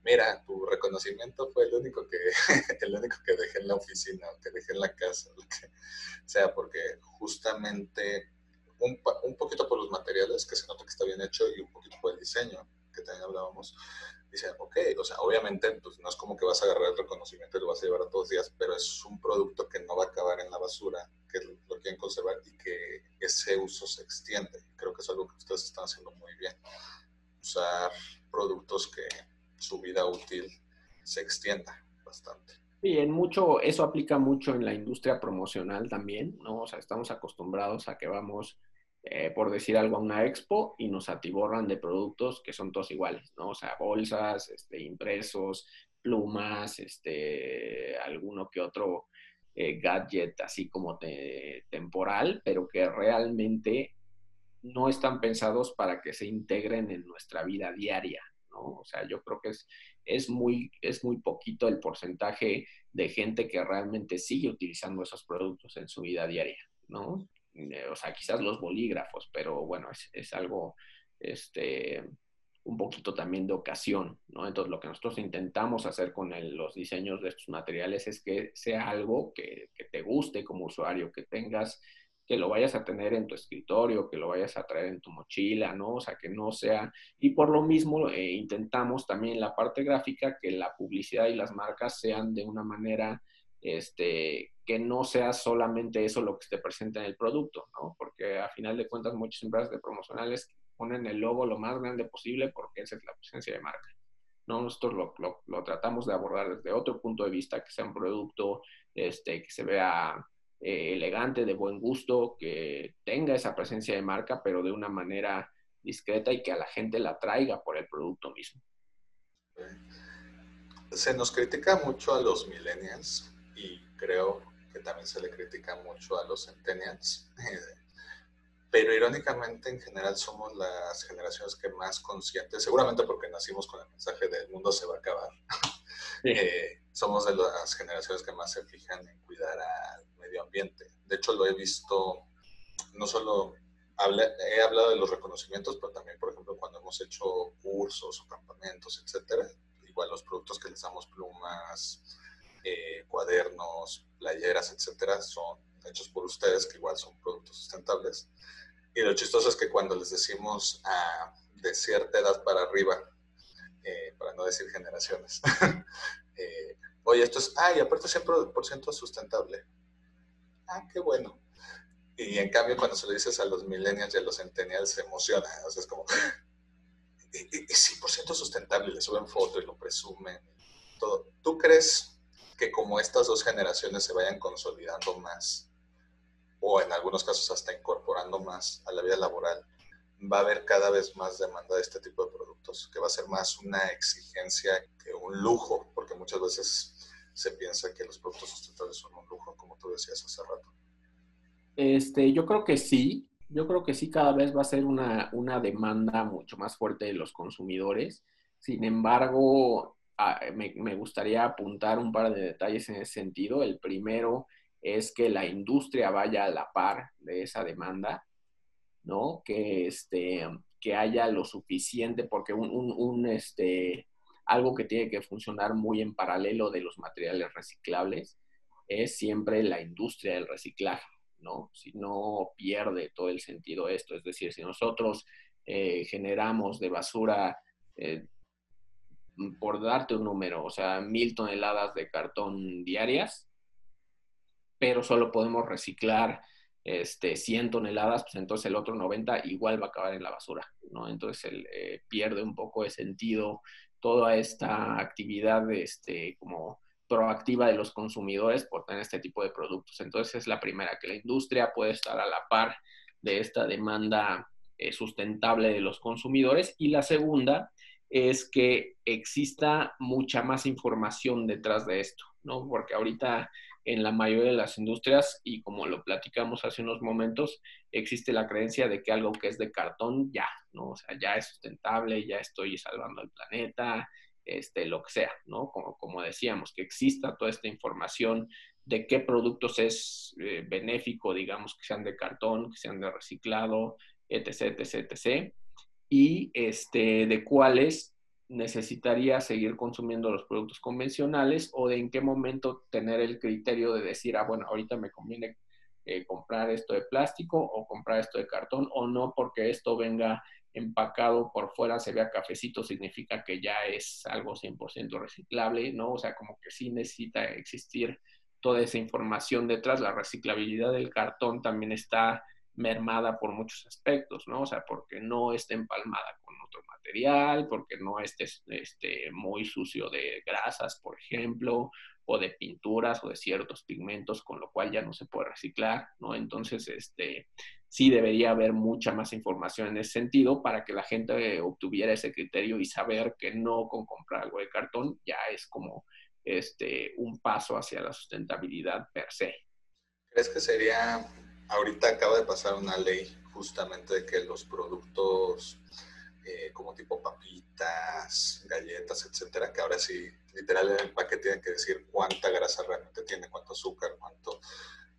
mira, tu reconocimiento fue el único que, *laughs* el único que dejé en la oficina, que dejé en la casa, o sea, porque justamente un, un, poquito por los materiales, que se nota que está bien hecho, y un poquito por el diseño, que también hablábamos, dicen, ok, o sea, obviamente pues, no es como que vas a agarrar el reconocimiento y lo vas a llevar a todos los días, pero es un producto que no va a acabar en la basura, que lo quieren conservar y que ese uso se extiende. Creo que es algo que ustedes están haciendo muy bien. Usar productos que su vida útil se extienda bastante. Y en mucho, eso aplica mucho en la industria promocional también, ¿no? O sea, estamos acostumbrados a que vamos, eh, por decir algo, a una expo y nos atiborran de productos que son todos iguales, ¿no? O sea, bolsas, este, impresos, plumas, este, alguno que otro eh, gadget así como temporal, pero que realmente no están pensados para que se integren en nuestra vida diaria, ¿no? O sea, yo creo que es, es, muy, es muy poquito el porcentaje de gente que realmente sigue utilizando esos productos en su vida diaria, ¿no? Eh, o sea, quizás los bolígrafos, pero bueno, es, es algo, este, un poquito también de ocasión, ¿no? Entonces, lo que nosotros intentamos hacer con los diseños de estos materiales es que sea algo que, te guste como usuario, que tengas, que lo vayas a tener en tu escritorio, que lo vayas a traer en tu mochila, ¿no? O sea, que no sea... Y por lo mismo, eh, intentamos también la parte gráfica, que la publicidad y las marcas sean de una manera, este, que no sea solamente eso lo que te presenta en el producto, ¿no? Porque a final de cuentas muchas empresas de promocionales ponen el logo lo más grande posible porque esa es la presencia de marca. ¿no? Nosotros lo, tratamos de abordar desde otro punto de vista, que sea un producto este, que se vea eh, elegante, de buen gusto, que tenga esa presencia de marca, pero de una manera discreta y que a la gente la traiga por el producto mismo. Se nos critica mucho a los millennials y creo que también se le critica mucho a los centennials. *laughs* Pero irónicamente en general somos las generaciones que más conscientes, seguramente porque nacimos con el mensaje del mundo se va a acabar, *laughs* eh, somos de las generaciones que más se fijan en cuidar al medio ambiente. De hecho, lo he visto, no solo he hablado de los reconocimientos, pero también, por ejemplo, cuando hemos hecho cursos o campamentos, etcétera, igual los productos que les damos plumas, eh, cuadernos, playeras, etcétera, son hechos por ustedes, que igual son productos sustentables. Y lo chistoso es que cuando les decimos a, de cierta edad para arriba, eh, para no decir generaciones, *laughs* eh, oye, esto es, ay, aparte 100% sustentable. Ah, qué bueno. Y en cambio, cuando se lo dices a los millennials y a los centennials, se emociona. O sea, es como, es 100% sustentable, le suben fotos y lo presumen. Todo. ¿Tú crees que como estas dos generaciones se vayan consolidando más, o en algunos casos hasta incorporando más a la vida laboral, va a haber cada vez más demanda de este tipo de productos, que va a ser más una exigencia que un lujo, porque muchas veces se piensa que los productos sustentables son un lujo, como tú decías hace rato. Este, yo creo que sí, yo creo que sí cada vez va a ser una, una demanda mucho más fuerte de los consumidores. Sin embargo, me, me gustaría apuntar un par de detalles en ese sentido. El primero es que la industria vaya a la par de esa demanda, ¿no? Que, este, que haya lo suficiente, porque un, este, algo que tiene que funcionar muy en paralelo de los materiales reciclables es siempre la industria del reciclaje, ¿no? Si no pierde todo el sentido esto, es decir, si nosotros eh, generamos de basura, eh, por darte un número, o sea, mil toneladas de cartón diarias, pero solo podemos reciclar este, 100 toneladas, pues entonces el otro 90 igual va a acabar en la basura, ¿no? Entonces el, eh, pierde un poco de sentido toda esta actividad este, como proactiva de los consumidores por tener este tipo de productos. Entonces es la primera, que la industria puede estar a la par de esta demanda eh, sustentable de los consumidores. Y la segunda es que exista mucha más información detrás de esto, ¿no? Porque ahorita en la mayoría de las industrias y como lo platicamos hace unos momentos, existe la creencia de que algo que es de cartón ya, ¿no? O sea, ya es sustentable, ya estoy salvando el planeta, este, lo que sea, ¿no? Como, como decíamos, que exista toda esta información de qué productos es eh, benéfico, digamos, que sean de cartón, que sean de reciclado, etc., etc., etc., y este, de cuáles necesitaría seguir consumiendo los productos convencionales o de en qué momento tener el criterio de decir, ah, bueno, ahorita me conviene eh, comprar esto de plástico o comprar esto de cartón o no porque esto venga empacado por fuera, se vea cafecito, significa que ya es algo 100% reciclable, ¿no? O sea, como que sí necesita existir toda esa información detrás. La reciclabilidad del cartón también está mermada por muchos aspectos, ¿no? O sea, porque no está empalmada con otro material, porque no esté este, muy sucio de grasas, por ejemplo, o de pinturas o de ciertos pigmentos, con lo cual ya no se puede reciclar, ¿no? Entonces, este, sí debería haber mucha más información en ese sentido para que la gente obtuviera ese criterio y saber que no con comprar algo de cartón ya es como este, un paso hacia la sustentabilidad per se. ¿Crees que sería ahorita acaba de pasar una ley justamente de que los productos eh, como tipo papitas, galletas, etcétera, que ahora sí, literal en el paquete tiene que decir cuánta grasa realmente tiene, cuánto azúcar, cuánto,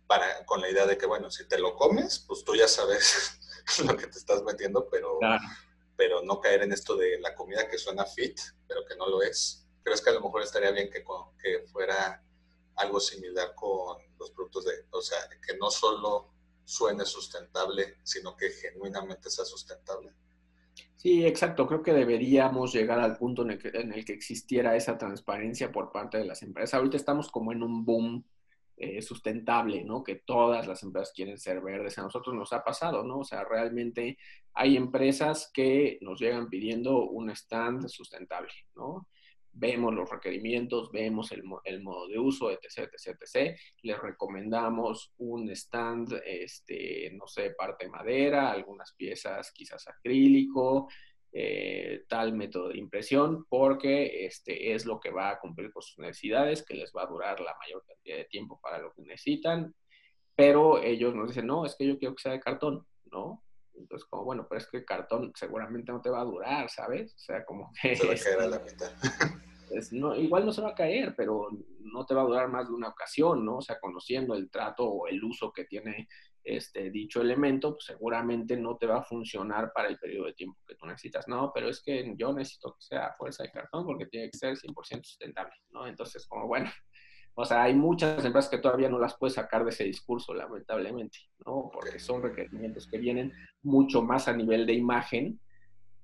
para, con la idea de que, bueno, si te lo comes, pues tú ya sabes *laughs* lo que te estás metiendo, pero, pero no caer en esto de la comida que suena fit, pero que no lo es. ¿Crees que a lo mejor estaría bien que, que fuera algo similar con los productos de, o sea, que no solo suene sustentable, sino que genuinamente sea sustentable? Sí, exacto. Creo que deberíamos llegar al punto en el, que, existiera esa transparencia por parte de las empresas. Ahorita estamos como en un boom eh, sustentable, ¿no? Que todas las empresas quieren ser verdes. A nosotros nos ha pasado, ¿no? O sea, realmente hay empresas que nos llegan pidiendo un stand sustentable, ¿no? Vemos los requerimientos, vemos el, el modo de uso, etc, etc, etc. Les recomendamos un stand, este, no sé, parte madera, algunas piezas quizás acrílico, eh, tal método de impresión porque este es lo que va a cumplir con sus necesidades, que les va a durar la mayor cantidad de tiempo para lo que necesitan, pero ellos nos dicen, no, es que yo quiero que sea de cartón, ¿no? Entonces, como, bueno, pero es que el cartón seguramente no te va a durar, ¿sabes? O sea, como que... *laughs* Se va a caer a la mitad. *laughs* no, igual no se va a caer, pero no te va a durar más de una ocasión, ¿no? O sea, conociendo el trato o el uso que tiene este, dicho elemento, pues seguramente no te va a funcionar para el periodo de tiempo que tú necesitas. No, pero es que yo necesito que sea fuerza de cartón porque tiene que ser 100% sustentable, ¿no? Entonces, como bueno, o sea, hay muchas empresas que todavía no las puedes sacar de ese discurso, lamentablemente, ¿no? Porque son requerimientos que vienen mucho más a nivel de imagen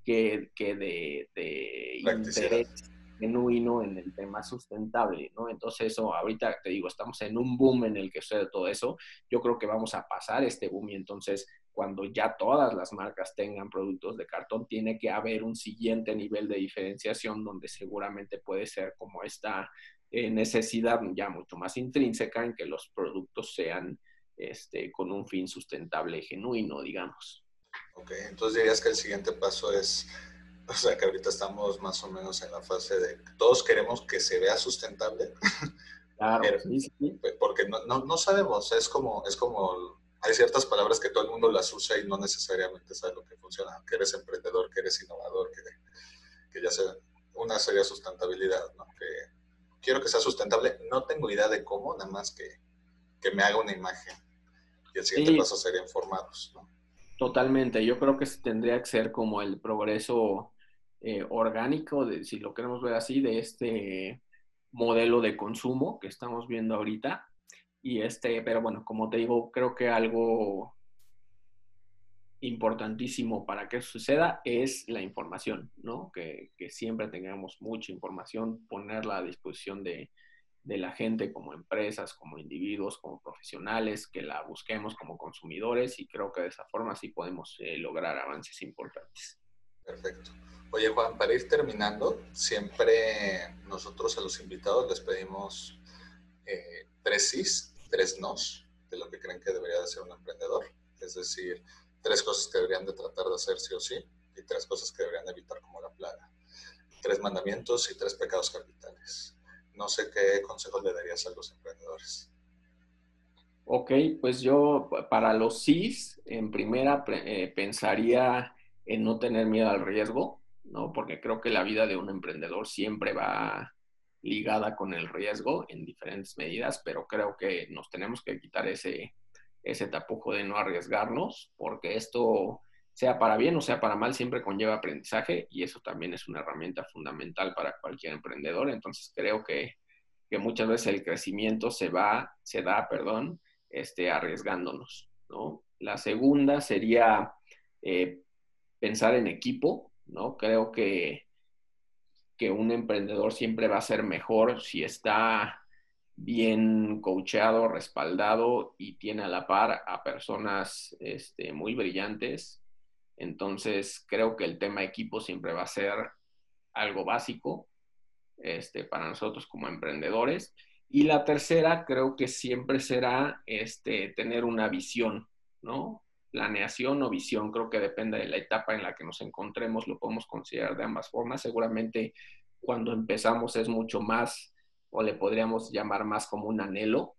que, que de, de interés genuino en el tema sustentable, ¿no? Entonces eso, ahorita te digo, estamos en un boom en el que sucede todo eso. Yo creo que vamos a pasar este boom y entonces cuando ya todas las marcas tengan productos de cartón, tiene que haber un siguiente nivel de diferenciación donde seguramente puede ser como esta eh, necesidad ya mucho más intrínseca en que los productos sean este, con un fin sustentable genuino, digamos. Ok, entonces dirías que el siguiente paso es o sea que ahorita estamos más o menos en la fase de todos queremos que se vea sustentable. Claro, sí, sí. Porque no, no, no, sabemos, es como, es como, hay ciertas palabras que todo el mundo las usa y no necesariamente sabe lo que funciona. Que eres emprendedor, que eres innovador, que, que ya sea, una seria sustentabilidad, ¿no? Que quiero que sea sustentable, no tengo idea de cómo, nada más que, que me haga una imagen. Y el siguiente paso sería informados, ¿no? Totalmente, yo creo que tendría que ser como el progreso eh, orgánico, de, si lo queremos ver así, de este modelo de consumo que estamos viendo ahorita. Y este, pero bueno, como te digo, creo que algo importantísimo para que suceda es la información, ¿no? Que, que siempre tengamos mucha información, ponerla a disposición de, de, la gente como empresas, como individuos, como profesionales, que la busquemos como consumidores y creo que de esa forma sí podemos eh, lograr avances importantes. Perfecto. Oye, Juan, para ir terminando, siempre nosotros a los invitados les pedimos eh, tres sís, tres nos de lo que creen que debería de ser un emprendedor. Es decir, tres cosas que deberían de tratar de hacer sí o sí y tres cosas que deberían evitar como la plaga. Tres mandamientos y tres pecados capitales. No sé qué consejos le darías a los emprendedores. Ok, pues yo para los sís, en primera eh, pensaría en no tener miedo al riesgo, ¿no? Porque creo que la vida de un emprendedor siempre va ligada con el riesgo en diferentes medidas, pero creo que nos tenemos que quitar ese, ese tapujo de no arriesgarnos, porque esto, sea para bien o sea para mal, siempre conlleva aprendizaje y eso también es una herramienta fundamental para cualquier emprendedor. Entonces creo que, que muchas veces el crecimiento se va, se da, perdón, este, arriesgándonos, ¿no? La segunda sería eh, pensar en equipo, ¿no? Creo que, que un emprendedor siempre va a ser mejor si está bien coacheado, respaldado y tiene a la par a personas este, muy brillantes. Entonces, creo que el tema equipo siempre va a ser algo básico este, para nosotros como emprendedores. Y la tercera, creo que siempre será este, tener una visión, ¿no? planeación o visión, creo que depende de la etapa en la que nos encontremos, lo podemos considerar de ambas formas. Seguramente cuando empezamos es mucho más, o le podríamos llamar más como un anhelo,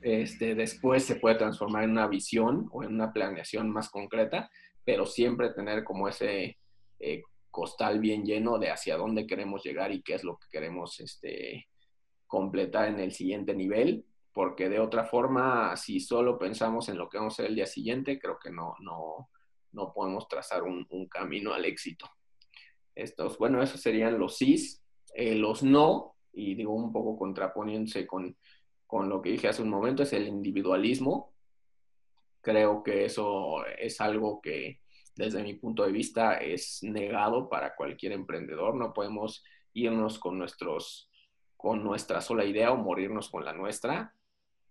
Este, después se puede transformar en una visión o en una planeación más concreta, pero siempre tener como ese eh, costal bien lleno de hacia dónde queremos llegar y qué es lo que queremos este, completar en el siguiente nivel, porque de otra forma, si solo pensamos en lo que vamos a hacer el día siguiente, creo que no, no, no podemos trazar un, camino al éxito. Estos, bueno, esos serían los sís, eh, los no, y digo un poco contraponiéndose con, con lo que dije hace un momento, es el individualismo. Creo que eso es algo que desde mi punto de vista es negado para cualquier emprendedor. No podemos irnos con nuestros con nuestra sola idea o morirnos con la nuestra.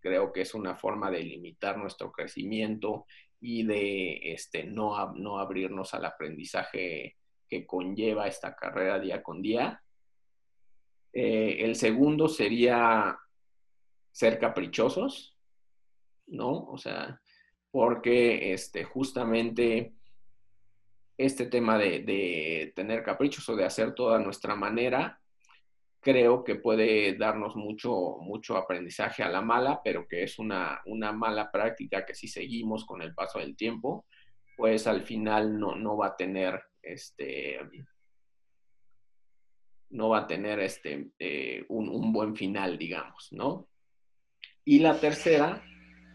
Creo que es una forma de limitar nuestro crecimiento y de este, no, no abrirnos al aprendizaje que conlleva esta carrera día con día. Eh, el segundo sería ser caprichosos, ¿no? O sea, porque este, justamente este tema de, de, tener caprichos o de hacer toda nuestra manera, creo que puede darnos mucho, mucho aprendizaje a la mala, pero que es una, una mala práctica que si seguimos con el paso del tiempo, pues al final no, no va a tener este no va a tener este, eh, un, un, buen final, digamos, ¿no? Y la tercera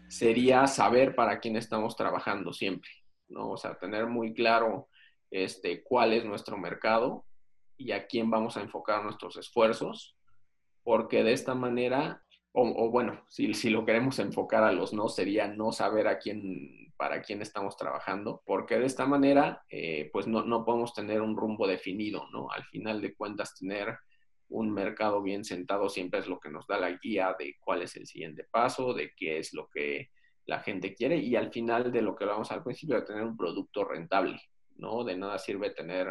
sería saber para quién estamos trabajando siempre, ¿no? O sea, tener muy claro este, cuál es nuestro mercado y a quién vamos a enfocar nuestros esfuerzos, porque de esta manera, o, bueno, si, si, lo queremos enfocar a los no, sería no saber a quién, para quién estamos trabajando, porque de esta manera, eh, pues no, no podemos tener un rumbo definido, ¿no? Al final de cuentas, tener un mercado bien sentado siempre es lo que nos da la guía de cuál es el siguiente paso, de qué es lo que la gente quiere y al final de lo que hablamos al principio, de tener un producto rentable, ¿no? De nada sirve tener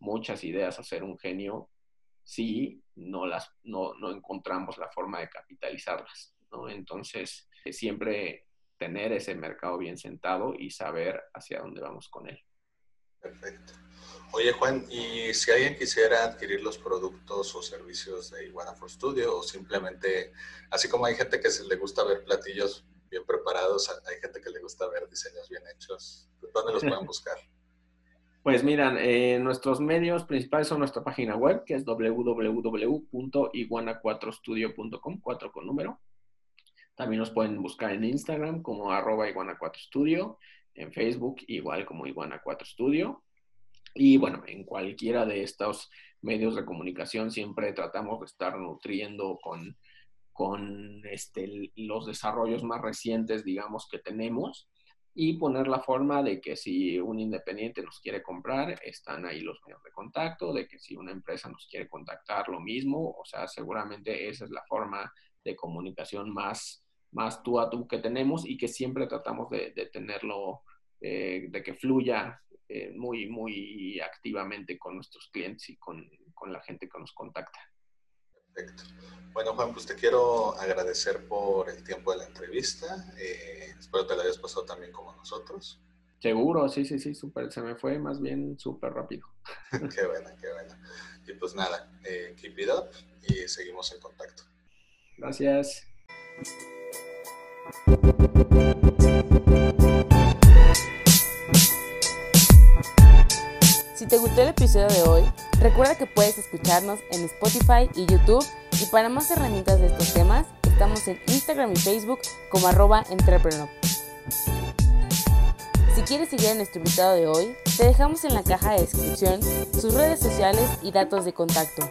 muchas ideas, hacer un genio, si no, las, no, no encontramos la forma de capitalizarlas, ¿no? Entonces, siempre tener ese mercado bien sentado y saber hacia dónde vamos con él. Perfecto. Oye, Juan, y si alguien quisiera adquirir los productos o servicios de Iguana for Studio o simplemente, así como hay gente que le gusta ver platillos bien preparados, hay gente que le gusta ver diseños bien hechos, ¿dónde los pueden *laughs* buscar? Pues miran, eh, nuestros medios principales son nuestra página web, que es www.iguana4studio.com, 4 con número. También nos pueden buscar en Instagram como arroba iguana4studio, en Facebook igual como iguana4studio. Y bueno, en cualquiera de estos medios de comunicación siempre tratamos de estar nutriendo con, con este, los desarrollos más recientes, digamos, que tenemos y poner la forma de que si un independiente nos quiere comprar, están ahí los medios de contacto, de que si una empresa nos quiere contactar, lo mismo, o sea, seguramente esa es la forma de comunicación más, más tú a tú que tenemos y que siempre tratamos de, tenerlo, eh, de que fluya eh, muy, muy activamente con nuestros clientes y con, con la gente que nos contacta. Perfecto. Bueno, Juan, pues te quiero agradecer por el tiempo de la entrevista. Eh, espero te la hayas pasado también como nosotros. Seguro, sí, sí, sí, súper. Se me fue más bien súper rápido. *laughs* qué buena, qué buena. Y pues nada, eh, keep it up y seguimos en contacto. Gracias. Si te gustó el episodio de hoy, recuerda que puedes escucharnos en Spotify y YouTube y para más herramientas de estos temas, estamos en Instagram y Facebook como arroba entrepreneur. Si quieres seguir a nuestro invitado de hoy, te dejamos en la caja de descripción sus redes sociales y datos de contacto.